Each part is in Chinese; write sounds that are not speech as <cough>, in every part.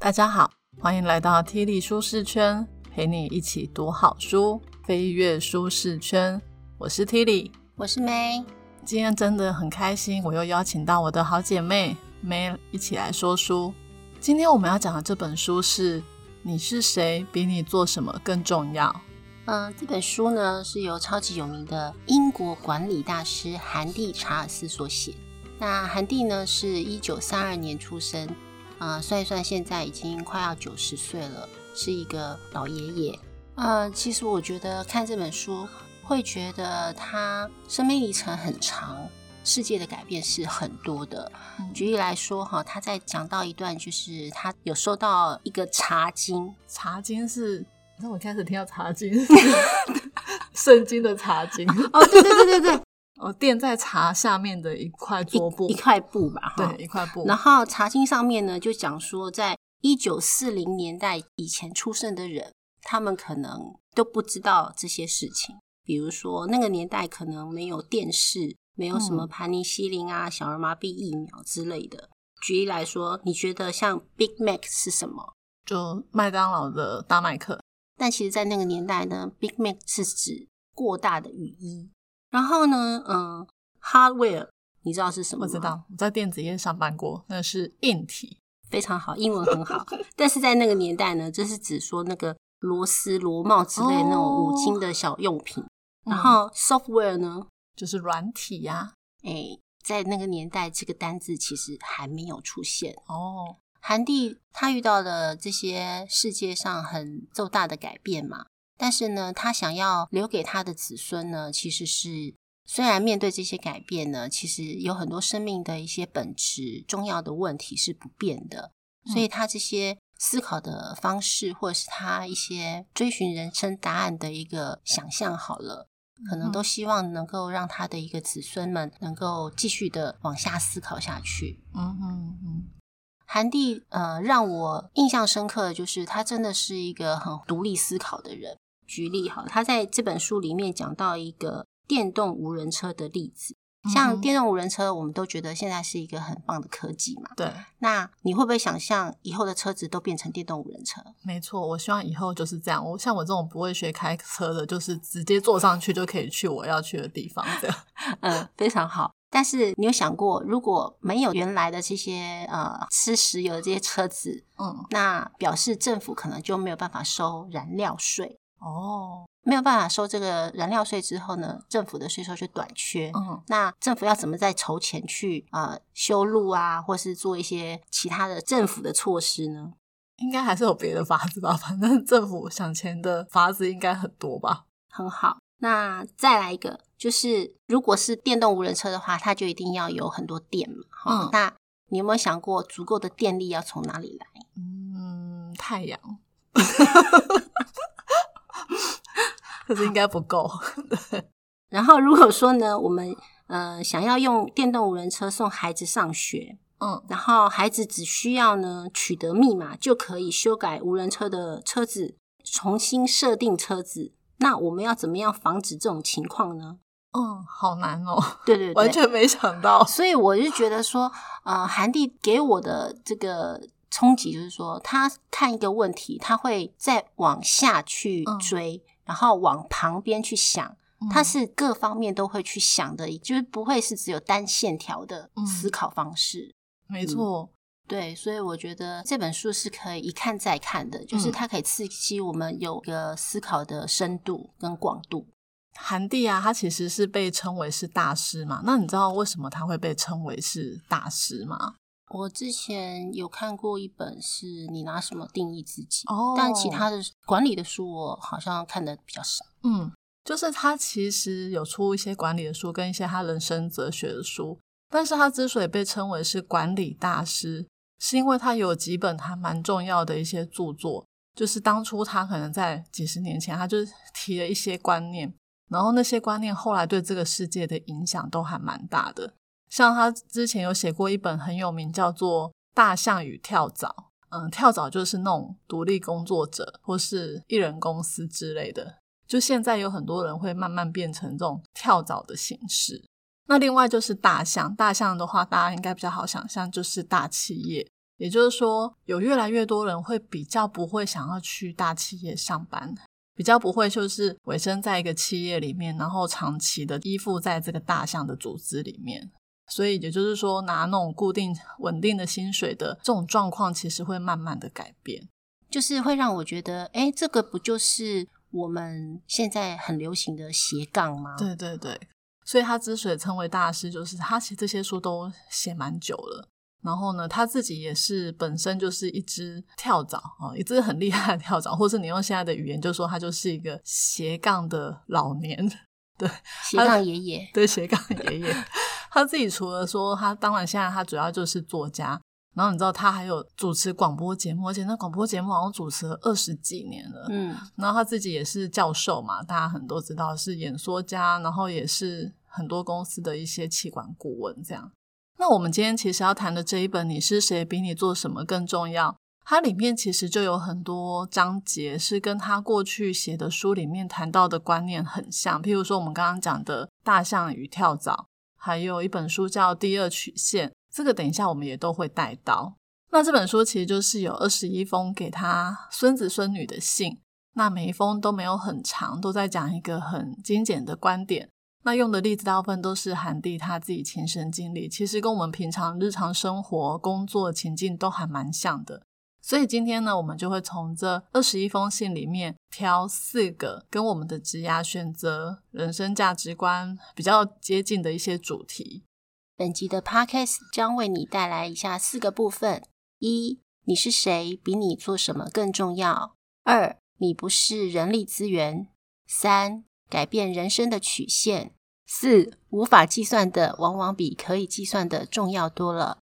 大家好，欢迎来到 T 力舒适圈，陪你一起读好书，飞跃舒适圈。我是 T 力，我是 May。今天真的很开心，我又邀请到我的好姐妹 May 一起来说书。今天我们要讲的这本书是《你是谁比你做什么更重要》。嗯，这本书呢是由超级有名的英国管理大师韩蒂查尔斯所写。那韩蒂呢是一九三二年出生。啊，算一算，现在已经快要九十岁了，是一个老爷爷。呃，其实我觉得看这本书，会觉得他生命历程很长，世界的改变是很多的。举例来说，哈，他在讲到一段，就是他有收到一个茶经，茶经是，那我开始听到茶经，<laughs> 圣经的茶经。哦，对对对对对。哦，垫在茶下面的一块桌布，一块布吧，对，一块布。然后茶经上面呢，就讲说，在一九四零年代以前出生的人，他们可能都不知道这些事情。比如说，那个年代可能没有电视，没有什么盘尼西林啊、小儿麻痹疫苗之类的。举例来说，你觉得像 Big Mac 是什么？就麦当劳的大麦克。但其实，在那个年代呢，Big Mac 是指过大的雨衣。然后呢，嗯，hardware 你知道是什么我知道，我在电子业上班过，那是硬体，非常好，英文很好。<laughs> 但是在那个年代呢，这是指说那个螺丝、螺帽之类那种五金的小用品。然后 software 呢，就是软体呀。哎，在那个年代，这个单字其实还没有出现哦。韩帝他遇到的这些世界上很重大的改变嘛。但是呢，他想要留给他的子孙呢，其实是虽然面对这些改变呢，其实有很多生命的一些本质、重要的问题是不变的。所以他这些思考的方式，或者是他一些追寻人生答案的一个想象，好了，可能都希望能够让他的一个子孙们能够继续的往下思考下去。嗯嗯嗯。韩帝呃，让我印象深刻的就是他真的是一个很独立思考的人。举例哈，他在这本书里面讲到一个电动无人车的例子。像电动无人车，我们都觉得现在是一个很棒的科技嘛。对。那你会不会想象以后的车子都变成电动无人车？没错，我希望以后就是这样。我像我这种不会学开车的，就是直接坐上去就可以去我要去的地方。这样，<laughs> 嗯，非常好。但是你有想过，如果没有原来的这些呃吃石油的这些车子，嗯，那表示政府可能就没有办法收燃料税。哦，没有办法收这个燃料税之后呢，政府的税收就短缺。嗯，那政府要怎么再筹钱去啊修路啊，或是做一些其他的政府的措施呢？应该还是有别的法子吧。反正政府想钱的法子应该很多吧。很好，那再来一个，就是如果是电动无人车的话，它就一定要有很多电嘛。嗯，那你有没有想过，足够的电力要从哪里来？嗯，太阳。<laughs> <laughs> 可是应该不够。<laughs> 然后如果说呢，我们呃想要用电动无人车送孩子上学，嗯，然后孩子只需要呢取得密码就可以修改无人车的车子，重新设定车子。那我们要怎么样防止这种情况呢？嗯，好难哦。对对，<laughs> 完全没想到。所以我就觉得说，呃，韩帝给我的这个冲击就是说，他看一个问题，他会再往下去追。然后往旁边去想，他是各方面都会去想的，就是不会是只有单线条的思考方式。没错，对，所以我觉得这本书是可以一看再看的，就是它可以刺激我们有个思考的深度跟广度。韩帝啊，他其实是被称为是大师嘛，那你知道为什么他会被称为是大师吗？我之前有看过一本，是你拿什么定义自己？哦，但其他的管理的书，我好像看的比较少。嗯，就是他其实有出一些管理的书，跟一些他人生哲学的书。但是他之所以被称为是管理大师，是因为他有几本还蛮重要的一些著作。就是当初他可能在几十年前，他就提了一些观念，然后那些观念后来对这个世界的影响都还蛮大的。像他之前有写过一本很有名，叫做《大象与跳蚤》。嗯，跳蚤就是那种独立工作者或是艺人公司之类的。就现在有很多人会慢慢变成这种跳蚤的形式。那另外就是大象，大象的话大家应该比较好想象，就是大企业。也就是说，有越来越多人会比较不会想要去大企业上班，比较不会就是委身在一个企业里面，然后长期的依附在这个大象的组织里面。所以也就是说，拿那种固定稳定的薪水的这种状况，其实会慢慢的改变，就是会让我觉得，哎，这个不就是我们现在很流行的斜杠吗？对对对。所以他之所以称为大师，就是他写这些书都写蛮久了。然后呢，他自己也是本身就是一只跳蚤啊，一只很厉害的跳蚤，或是你用现在的语言就说他就是一个斜杠的老年，<laughs> 对，斜杠爷爷，对，斜杠爷爷。他自己除了说他，当然现在他主要就是作家，然后你知道他还有主持广播节目，而且那广播节目好像主持了二十几年了。嗯，然后他自己也是教授嘛，大家很多知道是演说家，然后也是很多公司的一些气管顾问这样。那我们今天其实要谈的这一本《你是谁？比你做什么更重要》，它里面其实就有很多章节是跟他过去写的书里面谈到的观念很像，譬如说我们刚刚讲的大象与跳蚤。还有一本书叫《第二曲线》，这个等一下我们也都会带到。那这本书其实就是有二十一封给他孙子孙女的信，那每一封都没有很长，都在讲一个很精简的观点。那用的例子大部分都是韩帝他自己亲身经历，其实跟我们平常日常生活、工作情境都还蛮像的。所以今天呢，我们就会从这二十一封信里面挑四个跟我们的职涯选择、人生价值观比较接近的一些主题。本集的 Podcast 将为你带来以下四个部分：一、你是谁？比你做什么更重要；二、你不是人力资源；三、改变人生的曲线；四、无法计算的往往比可以计算的重要多了。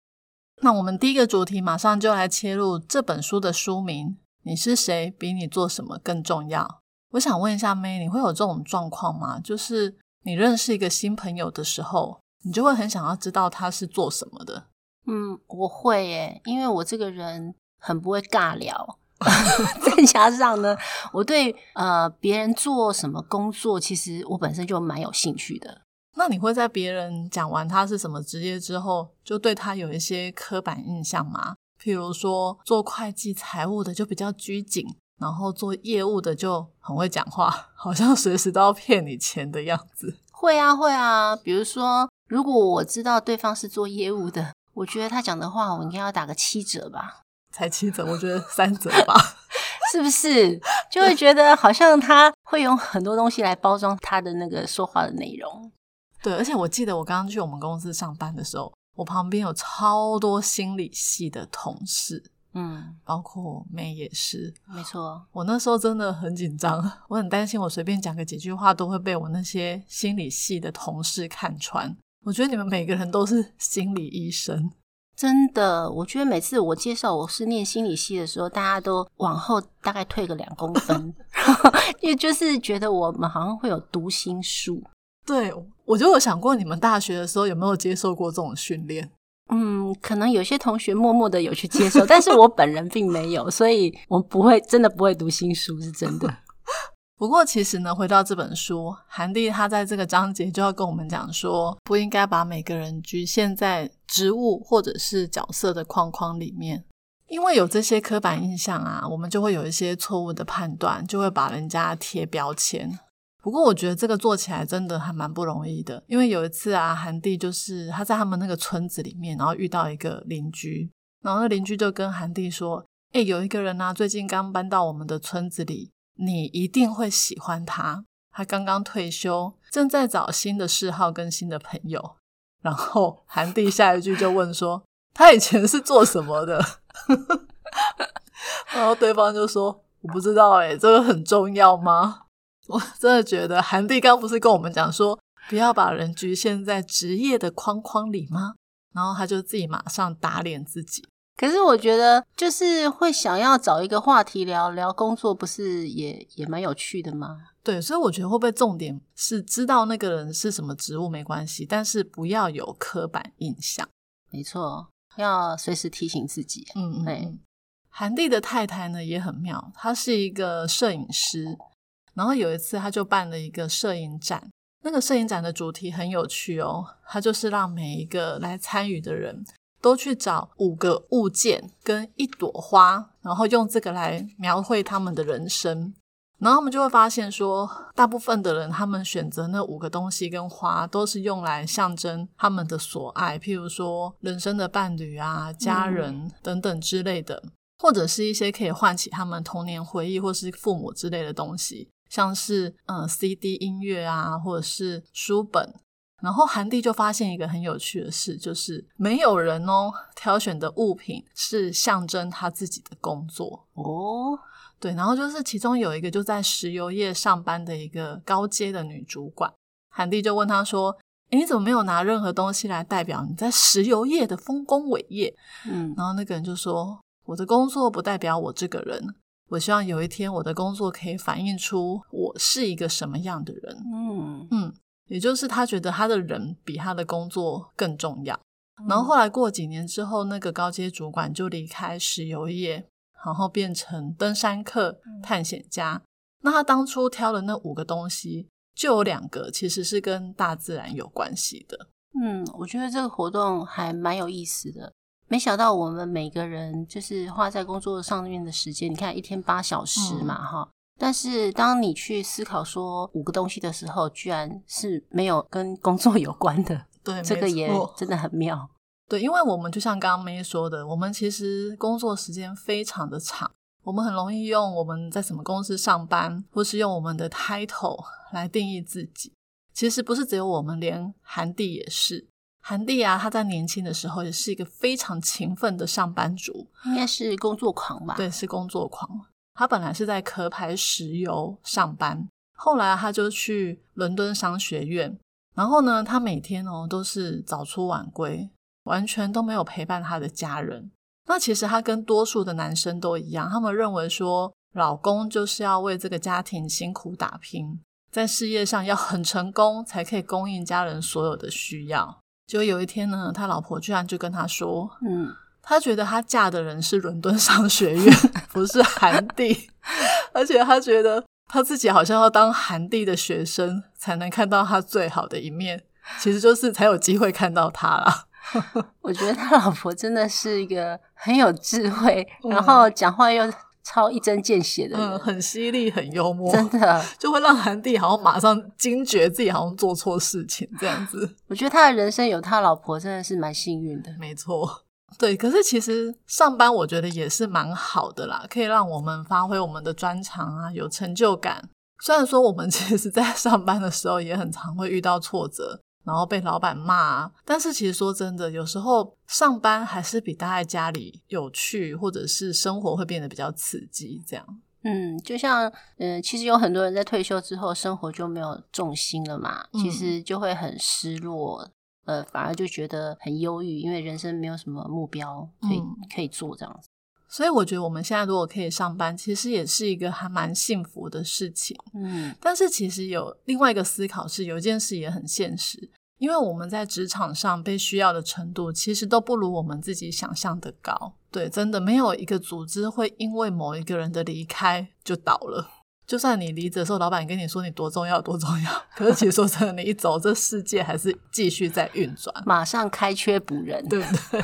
那我们第一个主题马上就来切入这本书的书名：你是谁？比你做什么更重要。我想问一下 May，你会有这种状况吗？就是你认识一个新朋友的时候，你就会很想要知道他是做什么的。嗯，我会耶，因为我这个人很不会尬聊，<laughs> 再加上呢，我对呃别人做什么工作，其实我本身就蛮有兴趣的。那你会在别人讲完他是什么职业之后，就对他有一些刻板印象吗？譬如说做会计财务的就比较拘谨，然后做业务的就很会讲话，好像随时都要骗你钱的样子。会啊，会啊。比如说，如果我知道对方是做业务的，我觉得他讲的话我应该要打个七折吧？才七折？我觉得三折吧，<laughs> 是不是？就会觉得好像他会用很多东西来包装他的那个说话的内容。对，而且我记得我刚刚去我们公司上班的时候，我旁边有超多心理系的同事，嗯，包括妹也是，没错。我那时候真的很紧张，我很担心我随便讲个几句话都会被我那些心理系的同事看穿。我觉得你们每个人都是心理医生，真的。我觉得每次我介绍我是念心理系的时候，大家都往后大概退个两公分，<laughs> 因为就是觉得我们好像会有读心术。对，我就有想过，你们大学的时候有没有接受过这种训练？嗯，可能有些同学默默的有去接受，但是我本人并没有，所以我不会，真的不会读新书，是真的。<laughs> 不过其实呢，回到这本书，韩帝他在这个章节就要跟我们讲说，不应该把每个人局限在职务或者是角色的框框里面，因为有这些刻板印象啊，我们就会有一些错误的判断，就会把人家贴标签。不过我觉得这个做起来真的还蛮不容易的，因为有一次啊，韩帝就是他在他们那个村子里面，然后遇到一个邻居，然后那邻居就跟韩帝说：“哎，有一个人呢，最近刚搬到我们的村子里，你一定会喜欢他。他刚刚退休，正在找新的嗜好跟新的朋友。”然后韩帝下一句就问说：“他以前是做什么的？” <laughs> 然后对方就说：“我不知道，哎，这个很重要吗？”我真的觉得韩帝刚不是跟我们讲说，不要把人局限在职业的框框里吗？然后他就自己马上打脸自己。可是我觉得，就是会想要找一个话题聊聊工作，不是也也蛮有趣的吗？对，所以我觉得会不会重点是知道那个人是什么职务没关系，但是不要有刻板印象。没错，要随时提醒自己。嗯嗯。韩帝的太太呢也很妙，她是一个摄影师。然后有一次，他就办了一个摄影展。那个摄影展的主题很有趣哦，他就是让每一个来参与的人都去找五个物件跟一朵花，然后用这个来描绘他们的人生。然后他们就会发现说，大部分的人他们选择那五个东西跟花，都是用来象征他们的所爱，譬如说人生的伴侣啊、家人等等之类的，或者是一些可以唤起他们童年回忆或是父母之类的东西，像是嗯 CD 音乐啊，或者是书本。然后韩帝就发现一个很有趣的事，就是没有人哦挑选的物品是象征他自己的工作哦。对，然后就是其中有一个就在石油业上班的一个高阶的女主管，韩帝就问她说：“诶你怎么没有拿任何东西来代表你在石油业的丰功伟业？”嗯，然后那个人就说：“我的工作不代表我这个人，我希望有一天我的工作可以反映出我是一个什么样的人。”嗯嗯，也就是他觉得他的人比他的工作更重要。然后后来过几年之后，那个高阶主管就离开石油业。然后变成登山客、探险家。那他当初挑的那五个东西，就有两个其实是跟大自然有关系的。嗯，我觉得这个活动还蛮有意思的。没想到我们每个人就是花在工作上面的时间，你看一天八小时嘛，哈。但是当你去思考说五个东西的时候，居然是没有跟工作有关的。<laughs> 对，这个也真的很妙。对，因为我们就像刚刚梅说的，我们其实工作时间非常的长，我们很容易用我们在什么公司上班，或是用我们的 title 来定义自己。其实不是只有我们，连韩帝也是。韩帝啊，他在年轻的时候也是一个非常勤奋的上班族，应该是工作狂吧？对，是工作狂。他本来是在壳牌石油上班，后来他就去伦敦商学院，然后呢，他每天哦都是早出晚归。完全都没有陪伴他的家人。那其实他跟多数的男生都一样，他们认为说，老公就是要为这个家庭辛苦打拼，在事业上要很成功，才可以供应家人所有的需要。就有一天呢，他老婆居然就跟他说：“嗯，他觉得他嫁的人是伦敦商学院，<laughs> 不是韩帝，而且他觉得他自己好像要当韩帝的学生，才能看到他最好的一面，其实就是才有机会看到他啦。”我觉得他老婆真的是一个很有智慧，<laughs> 然后讲话又超一针见血的人，很犀利，很幽默，真的 <laughs> 就会让韩帝好像马上惊觉自己好像做错事情这样子。<laughs> 我觉得他的人生有他老婆真的是蛮幸运的，没错。对，可是其实上班我觉得也是蛮好的啦，可以让我们发挥我们的专长啊，有成就感。虽然说我们其实，在上班的时候也很常会遇到挫折。然后被老板骂，但是其实说真的，有时候上班还是比待在家里有趣，或者是生活会变得比较刺激。这样，嗯，就像嗯，其实有很多人在退休之后，生活就没有重心了嘛，其实就会很失落，呃，反而就觉得很忧郁，因为人生没有什么目标可以可以做这样子。所以我觉得我们现在如果可以上班，其实也是一个还蛮幸福的事情。嗯，但是其实有另外一个思考是，有一件事也很现实。因为我们在职场上被需要的程度，其实都不如我们自己想象的高。对，真的没有一个组织会因为某一个人的离开就倒了。就算你离职的时候，老板跟你说你多重要多重要，<laughs> 可是其实说真的，你一走，这世界还是继续在运转，马上开缺补人，对不对？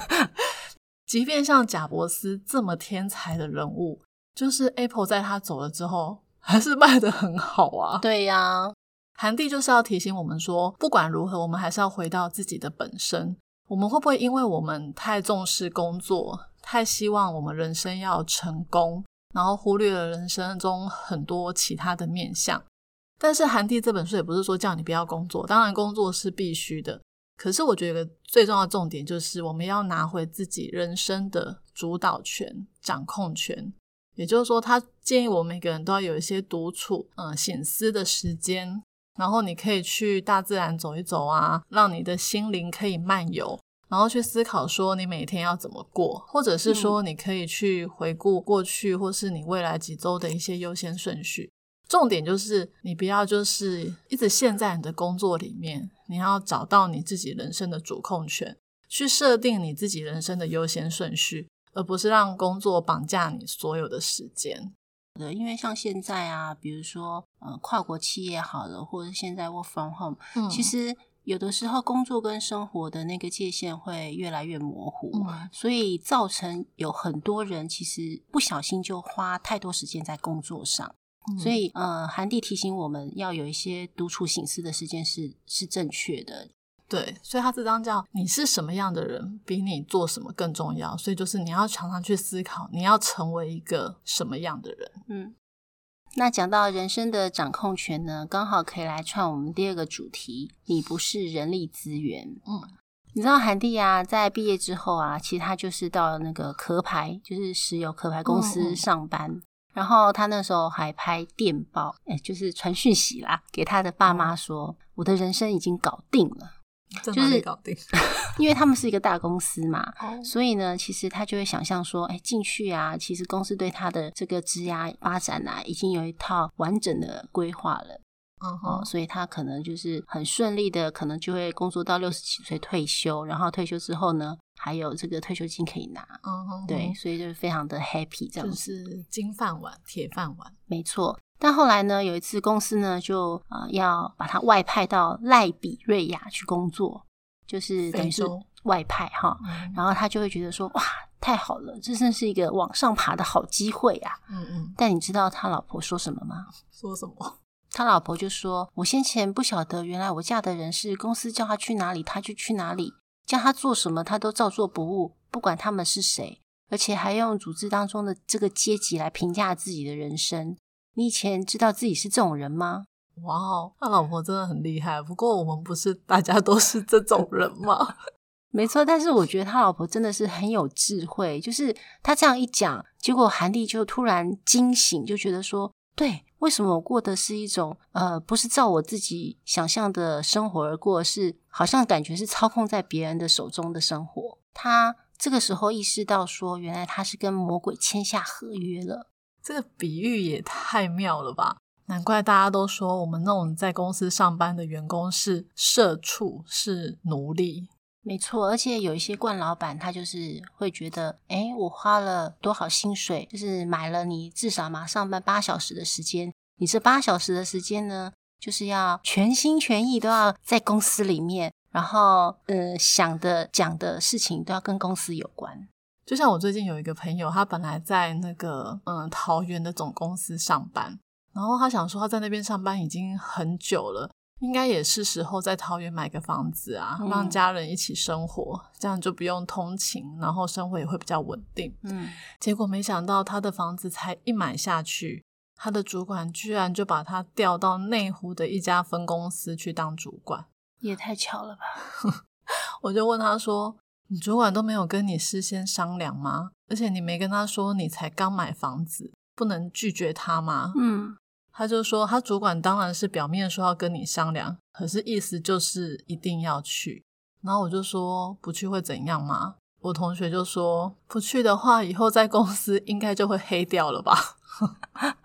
即便像贾伯斯这么天才的人物，就是 Apple 在他走了之后，还是卖的很好啊。对呀。韩帝就是要提醒我们说，不管如何，我们还是要回到自己的本身。我们会不会因为我们太重视工作，太希望我们人生要成功，然后忽略了人生中很多其他的面相？但是韩帝这本书也不是说叫你不要工作，当然工作是必须的。可是我觉得最重要的重点就是，我们要拿回自己人生的主导权、掌控权。也就是说，他建议我们每个人都要有一些独处、嗯，醒思的时间。然后你可以去大自然走一走啊，让你的心灵可以漫游，然后去思考说你每天要怎么过，或者是说你可以去回顾过去或是你未来几周的一些优先顺序。重点就是你不要就是一直陷在你的工作里面，你要找到你自己人生的主控权，去设定你自己人生的优先顺序，而不是让工作绑架你所有的时间。的，因为像现在啊，比如说呃，跨国企业好了，或者现在 work from home，其实有的时候工作跟生活的那个界限会越来越模糊，嗯所以造成有很多人其实不小心就花太多时间在工作上。嗯所以，呃，韩帝提醒我们要有一些独处醒思的时间是是正确的。对，所以他这张叫你是什么样的人，比你做什么更重要。所以就是你要常常去思考，你要成为一个什么样的人。嗯，那讲到人生的掌控权呢，刚好可以来串我们第二个主题：你不是人力资源。嗯，你知道韩帝啊，在毕业之后啊，其实他就是到那个壳牌，就是石油壳牌公嗯司嗯上班。然后他那时候还拍电报，哎，就是传讯息啦，给他的爸妈说：“我的人生已经搞定了。就是里搞定？” <laughs> 因为他们是一个大公司嘛，哦所以呢，其实他就会想象说，哎，进去啊，其实公司对他的这个职涯发展啊，已经有一套完整的规划了嗯哦，哼，所以他可能就是很顺利的，可能就会工作到六十几岁退休，然后退休之后呢，还有这个退休金可以拿，嗯哼，对，，所以就是非常的 happy 这样就子，是金饭碗、铁饭碗。没错。但后来呢，有一次公司呢就呃要把他外派到赖比瑞亚去工作，就是等于是外派哈，嗯然后他就会觉得说，哇，太好了，这真是一个往上爬的好机会啊！嗯嗯，但你知道他老婆说什么吗？说什么？他老婆就说：“我先前不晓得，原来我嫁的人是公司叫他去哪里他就去哪里，叫他做什么他都照做不误，不管他们是谁，而且还用组织当中的这个阶级来评价自己的人生。你以前知道自己是这种人吗？哇哦，他老婆真的很厉害。不过我们不是大家都是这种人吗？<laughs> 没错，但是我觉得他老婆真的是很有智慧，就是他这样一讲，结果韩帝就突然惊醒，就觉得说，对，为什么我过的是一种呃，不是照我自己想象的生活而过，是好像感觉是操控在别人的手中的生活。他这个时候意识到说，原来他是跟魔鬼签下合约了。这个比喻也太妙了吧！难怪大家都说我们那种在公司上班的员工是社畜，是奴隶。没错，而且有一些冠老板，他就是会觉得，哎，我花了多少薪水，就是买了你至少嘛上班八小时的时间，你这八小时的时间呢，就是要全心全意都要在公司里面，然后呃想的讲的事情都要跟公司有关。就像我最近有一个朋友，他本来在那个嗯桃园的总公司上班，然后他想说他在那边上班已经很久了，应该也是时候在桃园买个房子啊，嗯让家人一起生活，这样就不用通勤，然后生活也会比较稳定。嗯，结果没想到他的房子才一买下去，他的主管居然就把他调到内湖的一家分公司去当主管。<laughs> 也太巧了吧？我就问他说：“你主管都没有跟你事先商量吗？而且你没跟他说你才刚买房子，不能拒绝他吗？”嗯，他就说：“他主管当然是表面说要跟你商量，可是意思就是一定要去。”然后我就说：“不去会怎样吗？”我同学就说：“不去的话，以后在公司应该就会黑掉了吧。<laughs> ”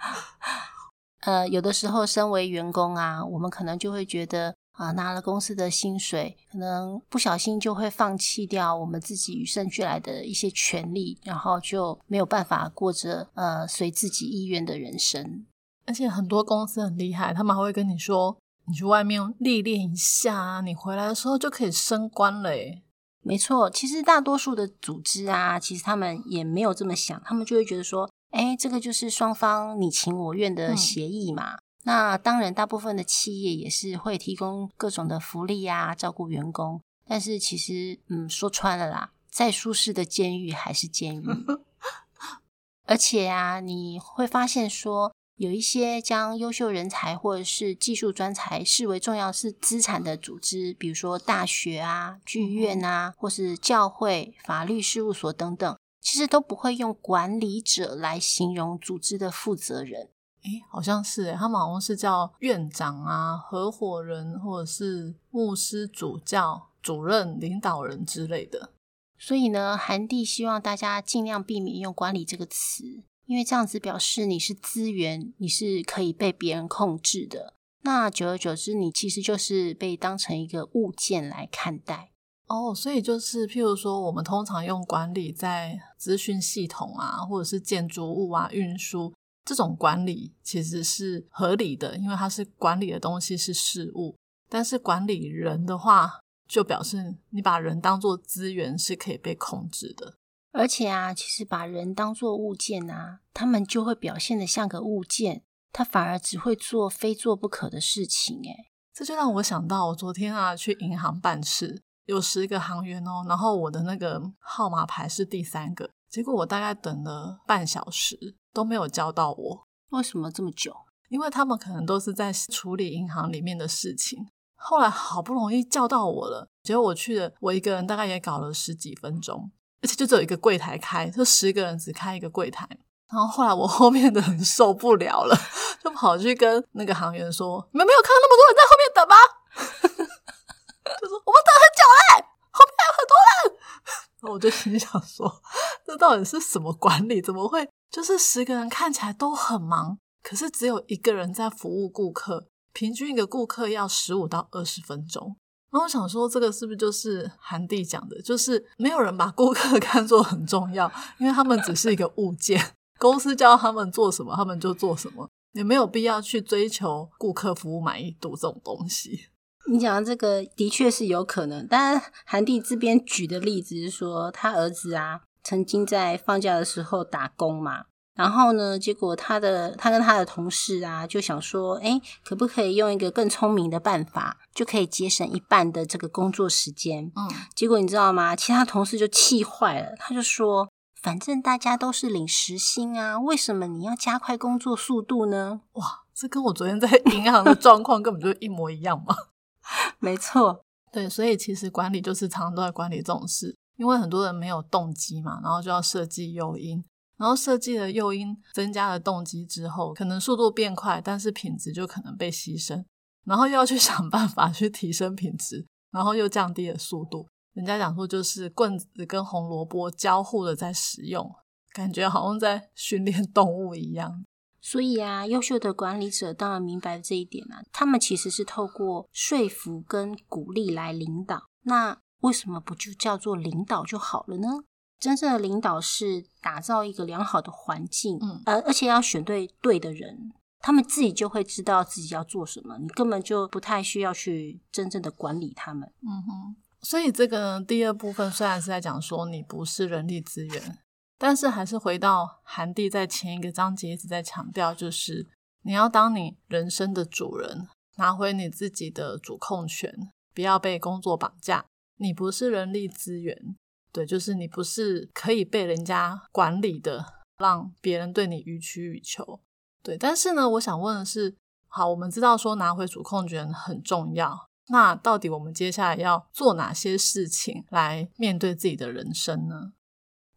呃，有的时候身为员工啊，我们可能就会觉得啊，拿了公司的薪水，可能不小心就会放弃掉我们自己与生俱来的一些权利，然后就没有办法过着呃随自己意愿的人生。而且很多公司很厉害，他们还会跟你说：“你去外面历练一下啊，你回来的时候就可以升官了。”诶没错，其实大多数的组织啊，其实他们也没有这么想，他们就会觉得说，哎，这个就是双方你情我愿的嗯协议嘛。那当然，大部分的企业也是会提供各种的福利啊，照顾员工。但是其实，嗯，说穿了啦，再舒适的监狱还是监狱。<laughs> 而且啊，你会发现说，有一些将优秀人才或者是技术专才视为重要是资产的组织，比如说大学啊、剧院啊，或是教会、法律事务所等等，其实都不会用管理者来形容组织的负责人。诶，好像是诶，他们好像是叫院长啊、合伙人或者是牧师、主教、主任、领导人之类的。所以呢，韩帝希望大家尽量避免用“管理”这个词，因为这样子表示你是资源，你是可以被别人控制的。那久而久之，你其实就是被当成一个物件来看待。哦，所以就是譬如说，我们通常用管理在资讯系统啊，或者是建筑物啊、运输这种管理，其实是合理的，因为它是管理的东西是事物。但是管理人的话，就表示你把人当做资源是可以被控制的。而且啊，其实把人当做物件啊，他们就会表现的像个物件，他反而只会做非做不可的事情。诶这就让我想到，我昨天啊去银行办事，有十个行员哦，然后我的那个号码牌是第三个，结果我大概等了半小时都没有叫到我。为什么这么久？因为他们可能都是在处理银行里面的事情。后来好不容易叫到我了，结果我去了，我一个人大概也搞了十几分钟。而且就只有一个柜台开，就十个人只开一个柜台。然后后来我后面的人受不了了，<laughs> 就跑去跟那个行员说：“你们没有看到那么多人在后面等吗？” <laughs> 就说：“我们等很久嘞，后面还有很多人。<laughs> ”然后我就心想说：“这到底是什么管理？怎么会就是十个人看起来都很忙，可是只有一个人在服务顾客，平均一个顾客要十五到二十分钟。”然后我想说，这个是不是就是韩帝讲的？就是没有人把顾客 <laughs> 看作很重要，因为他们只是一个物件。公司叫他们做什么，他们就做什么，也没有必要去追求顾客服务满意度这种东西。你讲的这个的确是有可能，但韩帝这边举的例子是说，他儿子啊曾经在放假的时候打工嘛。然后呢？结果他的他跟他的同事啊，就想说，哎，可不可以用一个更聪明的办法，就可以节省一半的这个工作时间？嗯，结果你知道吗？其他同事就气坏了，他就说，反正大家都是领时薪啊，为什么你要加快工作速度呢？哇，这跟我昨天在银行的状况根本就一模一样嘛！<laughs> 没错，对，所以其实管理就是常常都在管理这种事，因为很多人没有动机嘛，然后就要设计诱因。然后设计了诱因，增加了动机之后，可能速度变快，但是品质就可能被牺牲。然后又要去 <laughs> 想办法去提升品质，然后又降低了速度。人家讲说就是棍子跟红萝卜交互的在使用，感觉好像在训练动物一样。所以啊，优秀的管理者当然明白这一点啊，他们其实是透过说服跟鼓励来领导。那为什么不就叫做领导就好了呢？真正的领导是打造一个良好的环境，嗯，而而且要选对对的人，他们自己就会知道自己要做什么，你根本就不太需要去真正的管理他们。嗯哼，所以这个第二部分虽然是在讲说你不是人力资源，但是还是回到韩帝在前一个章节一直在强调，就是你要当你人生的主人，拿回你自己的主控权，不要被工作绑架。你不是人力资源。对，就是你不是可以被人家管理的，让别人对你予取予求。对，但是呢，我想问的是，好，我们知道说拿回主控权很重要，那到底我们接下来要做哪些事情来面对自己的人生呢？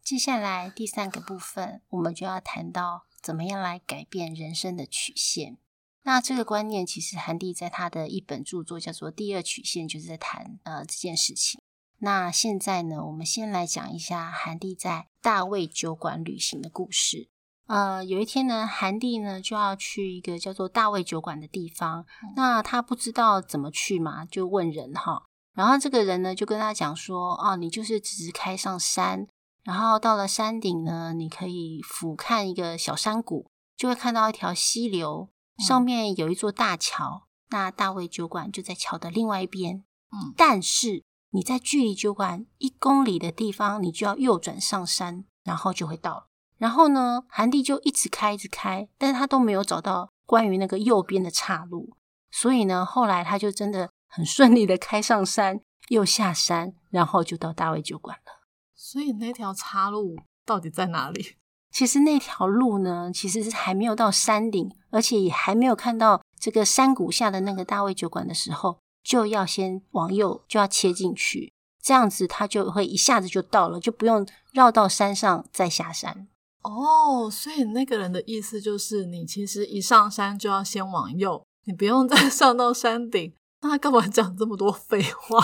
接下来第三个部分，我们就要谈到怎么样来改变人生的曲线。那这个观念，其实韩帝在他的一本著作叫做《第二曲线》，就是在谈呃这件事情。那现在呢，我们先来讲一下韩帝在大卫酒馆旅行的故事。呃，有一天呢，韩帝呢就要去一个叫做大卫酒馆的地方。那他不知道怎么去嘛，就问人哈。然后这个人呢就跟他讲说：“哦，你就是直直开上山，然后到了山顶呢，你可以俯瞰一个小山谷，就会看到一条溪流，上面有一座大桥。那大卫酒馆就在桥的另外一边。嗯，但是。”你在距离酒馆一公里的地方，你就要右转上山，然后就会到了。然后呢，韩帝就一直开，一直开，但是他都没有找到关于那个右边的岔路。所以呢，后来他就真的很顺利的开上山，又下山，然后就到大卫酒馆了。所以那条岔路到底在哪里？<laughs> 其实那条路呢，其实是还没有到山顶，而且也还没有看到这个山谷下的那个大卫酒馆的时候。就要先往右，就要切进去，这样子它就会一下子就到了，就不用绕到山上再下山。哦，所以那个人的意思就是，你其实一上山就要先往右，你不用再 <laughs> 上到山顶。那他干嘛讲这么多废话？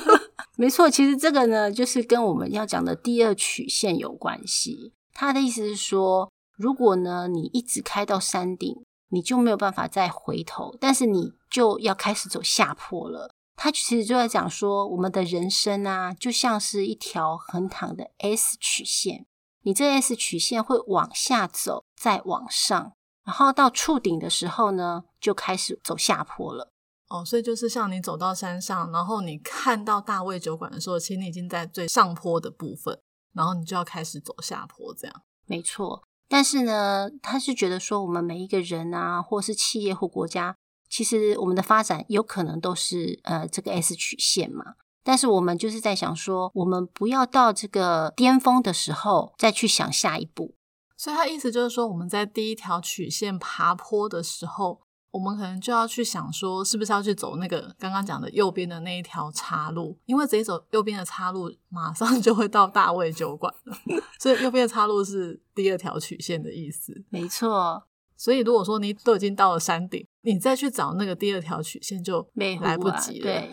<laughs> 没错，其实这个呢，就是跟我们要讲的第二曲线有关系。他的意思是说，如果呢你一直开到山顶。你就没有办法再回头，但是你就要开始走下坡了。他其实就在讲说，我们的人生啊，就像是一条横躺的 S 曲线。你这 S 曲线会往下走，再往上，然后到触顶的时候呢，就开始走下坡了。哦，所以就是像你走到山上，然后你看到大卫酒馆的时候，其实你已经在最上坡的部分，然后你就要开始走下坡，这样。没错。但是呢，他是觉得说，我们每一个人啊，或是企业或国家，其实我们的发展有可能都是呃这个 S 曲线嘛。但是我们就是在想说，我们不要到这个巅峰的时候再去想下一步。所以他意思就是说，我们在第一条曲线爬坡的时候。我们可能就要去想说，是不是要去走那个刚刚讲的右边的那一条岔路？因为直接走右边的岔路，马上就会到大卫酒馆了。<laughs> 所以右边的岔路是第二条曲线的意思。没错。所以如果说你都已经到了山顶，你再去找那个第二条曲线就来不及了。对。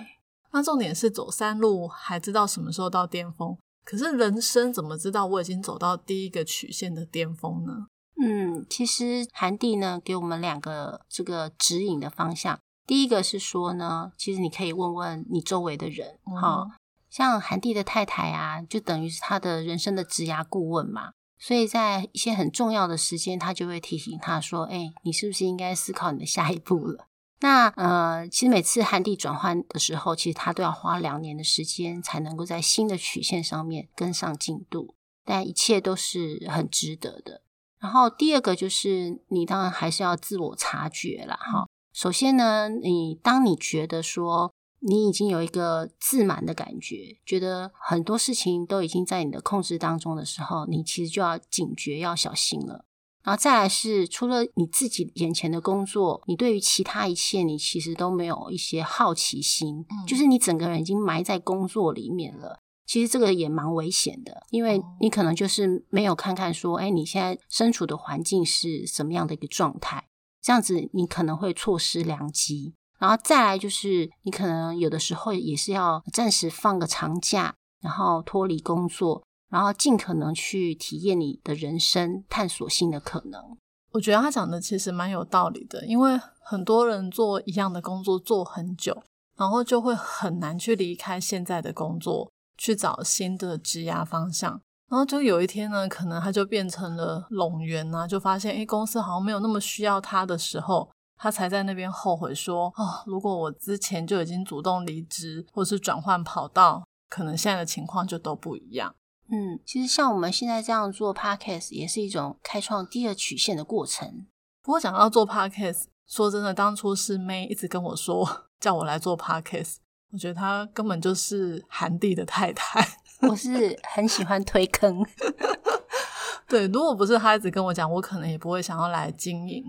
那重点是走山路还知道什么时候到巅峰，可是人生怎么知道我已经走到第一个曲线的巅峰呢？嗯，其实韩帝呢给我们两个这个指引的方向。第一个是说呢，其实你可以问问你周围的人，哈，像韩帝的太太啊，就等于是他的人生的职涯顾问嘛。所以在一些很重要的时间，他就会提醒他说：“哎，你是不是应该思考你的下一步了？”那呃，其实每次韩帝转换的时候，其实他都要花两年的时间才能够在新的曲线上面跟上进度，但一切都是很值得的。然后第二个就是，你当然还是要自我察觉了哈。首先呢，你当你觉得说你已经有一个自满的感觉，觉得很多事情都已经在你的控制当中的时候，你其实就要警觉，要小心了。然后再来是，除了你自己眼前的工作，你对于其他一切，你其实都没有一些好奇心，就是你整个人已经埋在工作里面了。其实这个也蛮危险的，因为你可能就是没有看看说，哎，你现在身处的环境是什么样的一个状态，这样子你可能会错失良机。然后再来就是，你可能有的时候也是要暂时放个长假，然后脱离工作，然后尽可能去体验你的人生，探索新的可能。我觉得他讲的其实蛮有道理的，因为很多人做一样的工作做很久，然后就会很难去离开现在的工作。去找新的职涯方向，然后就有一天呢，可能他就变成了冗员啊，就发现诶公司好像没有那么需要他的时候，他才在那边后悔说，哦，如果我之前就已经主动离职或是转换跑道，可能现在的情况就都不一样。嗯，其实像我们现在这样做 podcast 也是一种开创第二曲线的过程。不过讲到做 podcast，说真的，当初是 May 一直跟我说叫我来做 podcast。我觉得他根本就是韩帝的太太。<laughs> 我是很喜欢推坑，对，如果不是他一直跟我讲，我可能也不会想要来经营。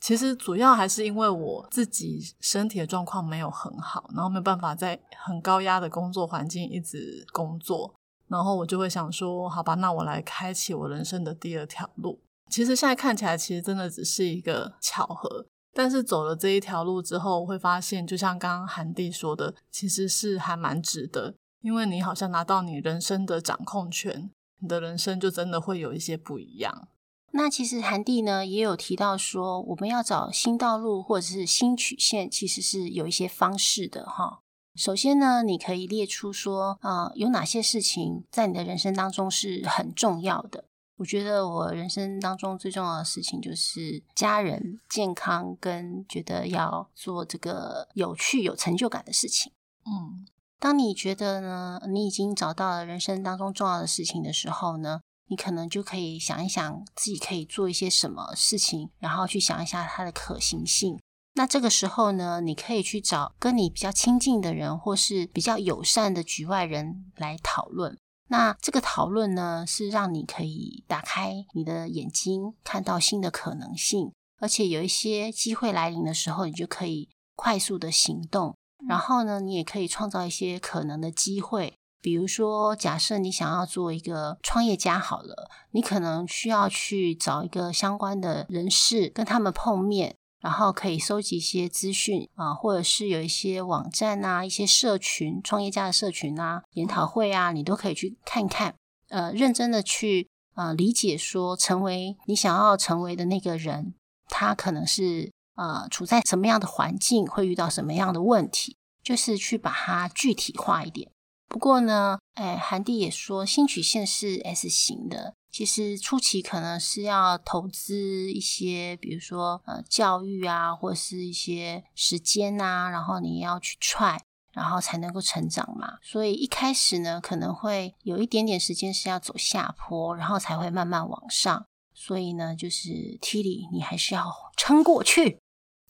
其实主要还是因为我自己身体的状况没有很好，然后没有办法在很高压的工作环境一直工作，然后我就会想说，好吧，那我来开启我人生的第二条路。其实现在看起来，其实真的只是一个巧合。但是走了这一条路之后，会发现，就像刚刚韩帝说的，其实是还蛮值得，因为你好像拿到你人生的掌控权，你的人生就真的会有一些不一样。那其实韩帝呢也有提到说，我们要找新道路或者是新曲线，其实是有一些方式的哈。首先呢，你可以列出说，啊，有哪些事情在你的人生当中是很重要的。我觉得我人生当中最重要的事情就是家人健康，跟觉得要做这个有趣、有成就感的事情。嗯，当你觉得呢，你已经找到了人生当中重要的事情的时候呢，你可能就可以想一想自己可以做一些什么事情，然后去想一下它的可行性。那这个时候呢，你可以去找跟你比较亲近的人，或是比较友善的局外人来讨论。那这个讨论呢，是让你可以打开你的眼睛，看到新的可能性，而且有一些机会来临的时候，你就可以快速的行动。然后呢，你也可以创造一些可能的机会。比如说，假设你想要做一个创业家，好了，你可能需要去找一个相关的人士，跟他们碰面。然后可以收集一些资讯啊，或者是有一些网站啊、一些社群、创业家的社群啊、研讨会啊，你都可以去看看。呃，认真的去呃理解说，成为你想要成为的那个人，他可能是呃处在什么样的环境，会遇到什么样的问题，就是去把它具体化一点。不过呢，哎，韩帝也说新曲线是 S 型的，其实初期可能是要投资一些，比如说呃教育啊，或者是一些时间啊，然后你要去踹，然后才能够成长嘛。所以一开始呢，可能会有一点点时间是要走下坡，然后才会慢慢往上。所以呢，就是 Tilly，你还是要撑过去。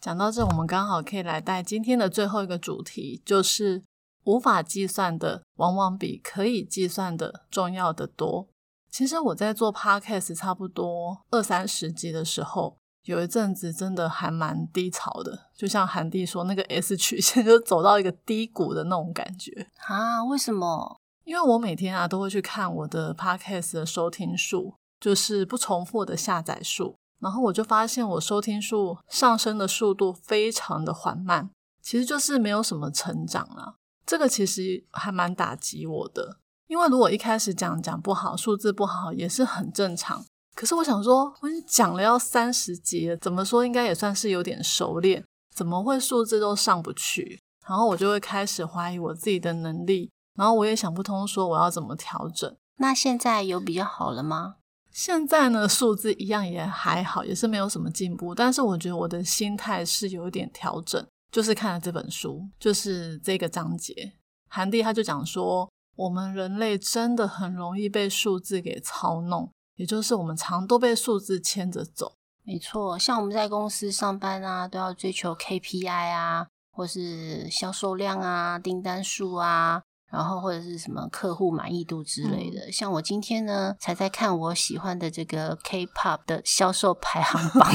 讲到这，我们刚好可以来带今天的最后一个主题，就是无法计算的，往往比可以计算的重要的多。其实我在做 podcast 差不多二三十集的时候，有一阵子真的还蛮低潮的，就像韩帝说，那个 S 曲线 <laughs> 就走到一个低谷的那种感觉啊？为什么？因为我每天啊都会去看我的 podcast 的收听数。就是不重复的下载数，然后我就发现我收听数上升的速度非常的缓慢，其实就是没有什么成长了。这个其实还蛮打击我的，因为如果一开始讲讲不好，数字不好也是很正常。可是我想说，我讲了要三十集了，怎么说应该也算是有点熟练，怎么会数字都上不去？然后我就会开始怀疑我自己的能力，然后我也想不通，说我要怎么调整。那现在有比较好了吗？现在呢，数字一样也还好，也是没有什么进步。但是我觉得我的心态是有一点调整，就是看了这本书，就是这个章节，韩帝他就讲说，我们人类真的很容易被数字给操弄，也就是我们常都被数字牵着走。没错，像我们在公司上班啊，都要追求 KPI 啊，或是销售量啊、订单数啊。然后或者是什么客户满意度之类的，像我今天呢，才在看我喜欢的这个 K-pop 的销售排行榜。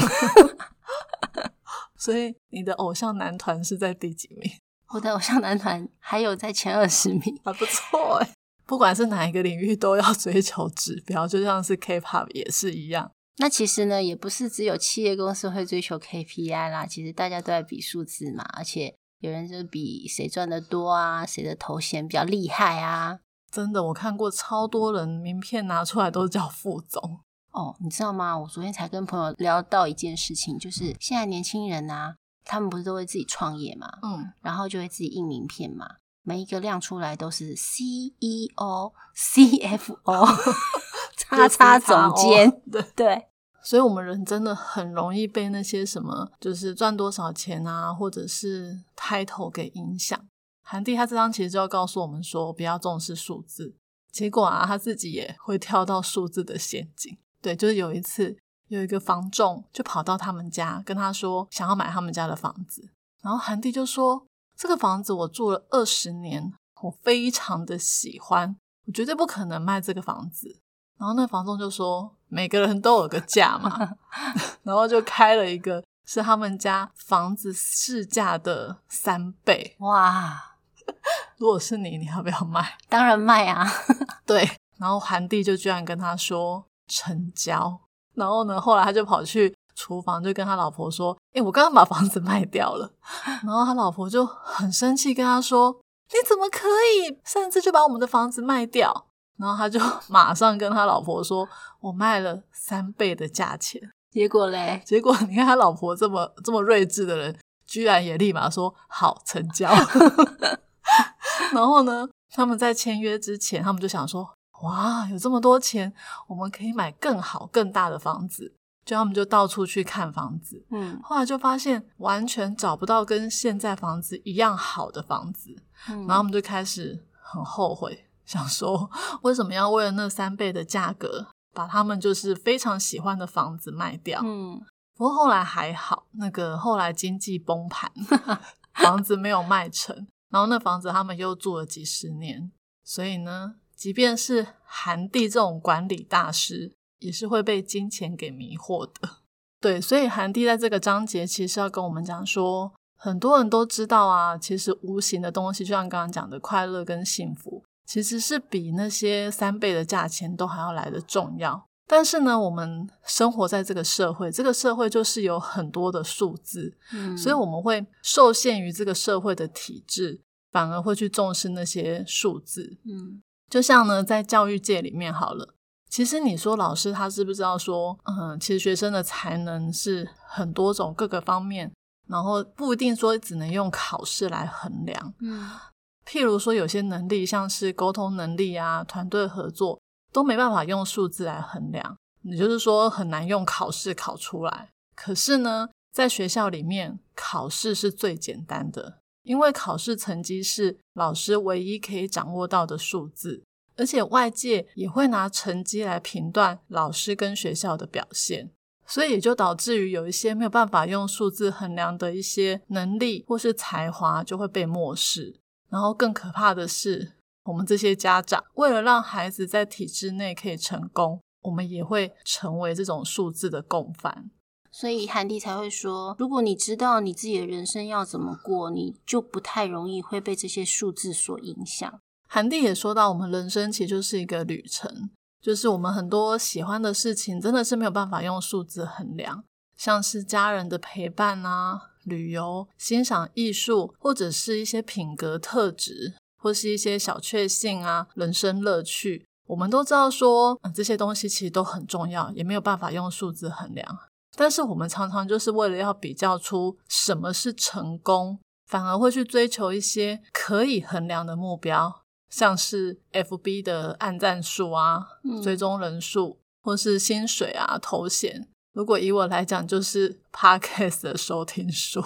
<laughs> 所以你的偶像男团是在第几名？我的偶像男团还有在前二十名，还不错哎。<laughs> 不管是哪一个领域，都要追求指标，就像是 K-pop 也是一样。那其实呢，也不是只有企业公司会追求 KPI 啦，其实大家都在比数字嘛，而且。有人就比谁赚的多啊，谁的头衔比较厉害啊？真的，我看过超多人名片拿出来都叫副总哦。你知道吗？我昨天才跟朋友聊到一件事情，就是现在年轻人啊，他们不是都会自己创业嘛，嗯，然后就会自己印名片嘛，每一个亮出来都是 CEO、CFO、<laughs> 叉叉总监，对 <laughs> 对。所以，我们人真的很容易被那些什么，就是赚多少钱啊，或者是 title 给影响。韩帝他这张其实就要告诉我们说，不要重视数字。结果啊，他自己也会跳到数字的陷阱。对，就是有一次，有一个房仲就跑到他们家，跟他说想要买他们家的房子。然后韩帝就说：“这个房子我住了二十年，我非常的喜欢，我绝对不可能卖这个房子。”然后那房东就说：“每个人都有个价嘛。<laughs> ”然后就开了一个是他们家房子市价的三倍。哇！<laughs> 如果是你，你要不要卖？当然卖啊！<laughs> 对。然后韩帝就居然跟他说成交。然后呢，后来他就跑去厨房，就跟他老婆说：“哎，我刚刚把房子卖掉了。”然后他老婆就很生气，跟他说：“你怎么可以擅自就把我们的房子卖掉？”然后他就 <laughs> 马上跟他老婆说：“我卖了三倍的价钱。”结果嘞？结果你看他老婆这么这么睿智的人，居然也立马说好成交。<laughs> 然后呢，他们在签约之前，他们就想说：“哇，有这么多钱，我们可以买更好更大的房子。”就他们就到处去看房子。嗯，后来就发现完全找不到跟现在房子一样好的房子。嗯，然后他们就开始很后悔。想说为什么要为了那三倍的价格把他们就是非常喜欢的房子卖掉？嗯，不过后来还好，那个后来经济崩盘，房子没有卖成，然后那房子他们又住了几十年。所以呢，即便是韩帝这种管理大师，也是会被金钱给迷惑的。对，所以韩帝在这个章节其实要跟我们讲说，很多人都知道啊，其实无形的东西，就像刚刚讲的快乐跟幸福。其实是比那些三倍的价钱都还要来的重要。但是呢，我们生活在这个社会，这个社会就是有很多的数字，嗯，所以我们会受限于这个社会的体制，反而会去重视那些数字。嗯，就像呢，在教育界里面好了，其实你说老师他知不知道说，嗯，其实学生的才能是很多种各个方面，然后不一定说只能用考试来衡量。嗯。譬如说，有些能力，像是沟通能力啊、团队合作，都没办法用数字来衡量，也就是说很难用考试考出来。可是呢，在学校里面，考试是最简单的，因为考试成绩是老师唯一可以掌握到的数字，而且外界也会拿成绩来评断老师跟学校的表现。所以也就导致于有一些没有办法用数字衡量的一些能力或是才华就会被漠视。然后更可怕的是，我们这些家长为了让孩子在体制内可以成功，我们也会成为这种数字的共犯。所以韩迪才会说，如果你知道你自己的人生要怎么过，你就不太容易会被这些数字所影响。韩迪也说到，我们人生其实就是一个旅程。就是我们很多喜欢的事情，真的是没有办法用数字衡量，像是家人的陪伴啊、旅游、欣赏艺术，或者是一些品格特质，或是一些小确幸啊、人生乐趣，我们都知道说，这些东西其实都很重要，也没有办法用数字衡量。但是我们常常就是为了要比较出什么是成功，反而会去追求一些可以衡量的目标。像是 F B 的按赞数啊、追踪人数，或是薪水啊、头衔。如果以我来讲，就是 Podcast 的收听数。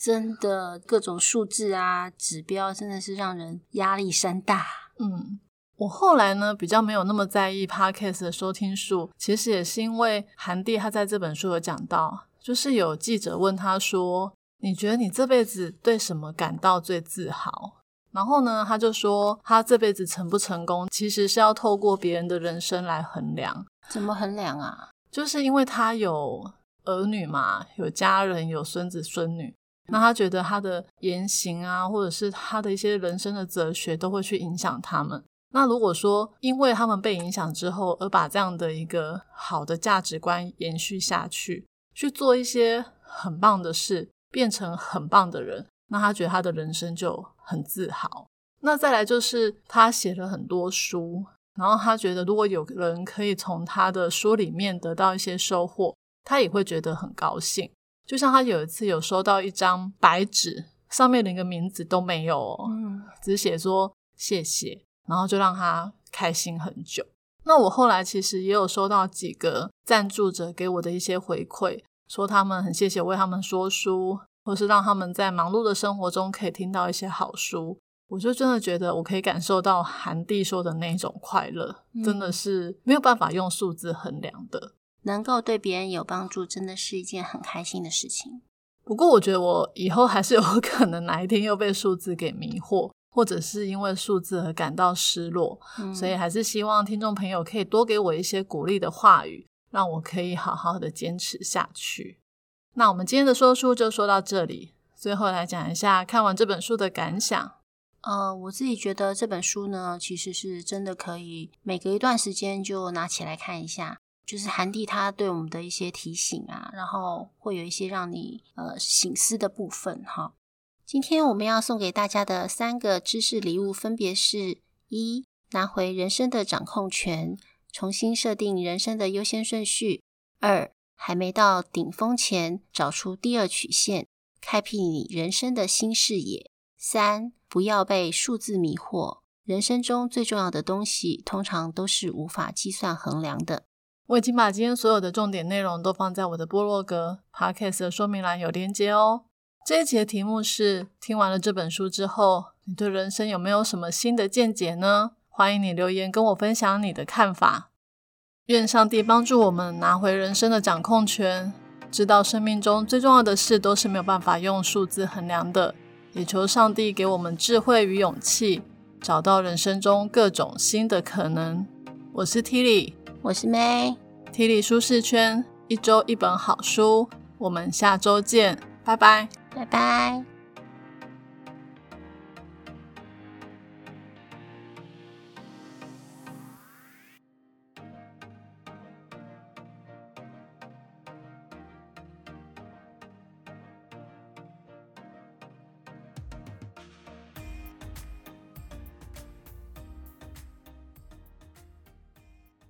真的，各种数字啊、指标，真的是让人压力山大。嗯，我后来呢，比较没有那么在意 Podcast 的收听数，其实也是因为韩帝他在这本书有讲到，就是有记者问他说：“你觉得你这辈子对什么感到最自豪？”然后呢，他就说，他这辈子成不成功，其实是要透过别人的人生来衡量。怎么衡量啊？就是因为他有儿女嘛，有家人，有孙子孙女，那他觉得他的言行啊，或者是他的一些人生的哲学，都会去影响他们。那如果说，因为他们被影响之后，而把这样的一个好的价值观延续下去，去做一些很棒的事，变成很棒的人。那他觉得他的人生就很自豪。那再来就是他写了很多书，然后他觉得如果有人可以从他的书里面得到一些收获，他也会觉得很高兴。就像他有一次有收到一张白纸，上面连个名字都没有，嗯，只写说谢谢，然后就让他开心很久。那我后来其实也有收到几个赞助者给我的一些回馈，说他们很谢谢为他们说书。或是让他们在忙碌的生活中可以听到一些好书，我就真的觉得我可以感受到韩帝说的那种快乐，真的是没有办法用数字衡量的。能够对别人有帮助，真的是一件很开心的事情。不过，我觉得我以后还是有 <laughs> 可能哪一天又被数字给迷惑，或者是因为数字而感到失落，所以还是希望听众朋友可以多给我一些鼓励的话语，让我可以好好的坚持下去。那我们今天的说书就说到这里，最后来讲一下看完这本书的感想。呃，我自己觉得这本书呢，其实是真的可以每隔一段时间就拿起来看一下，就是韩帝他对我们的一些提醒啊，然后会有一些让你呃醒思的部分哈。今天我们要送给大家的三个知识礼物，分别是：一、拿回人生的掌控权，重新设定人生的优先顺序；二。还没到顶峰前，找出第二曲线，开辟你人生的新视野。三，不要被数字迷惑。人生中最重要的东西，通常都是无法计算衡量的。我已经把今天所有的重点内容都放在我的波洛格 podcast 的说明栏有连接哦。这一节的题目是：听完了这本书之后，你对人生有没有什么新的见解呢？欢迎你留言跟我分享你的看法。愿上帝帮助我们拿回人生的掌控权，知道生命中最重要的事都是没有办法用数字衡量的。也求上帝给我们智慧与勇气，找到人生中各种新的可能。我是 Tilly，我是 May，Tilly 舒适圈一周一本好书，我们下周见，拜拜，拜拜。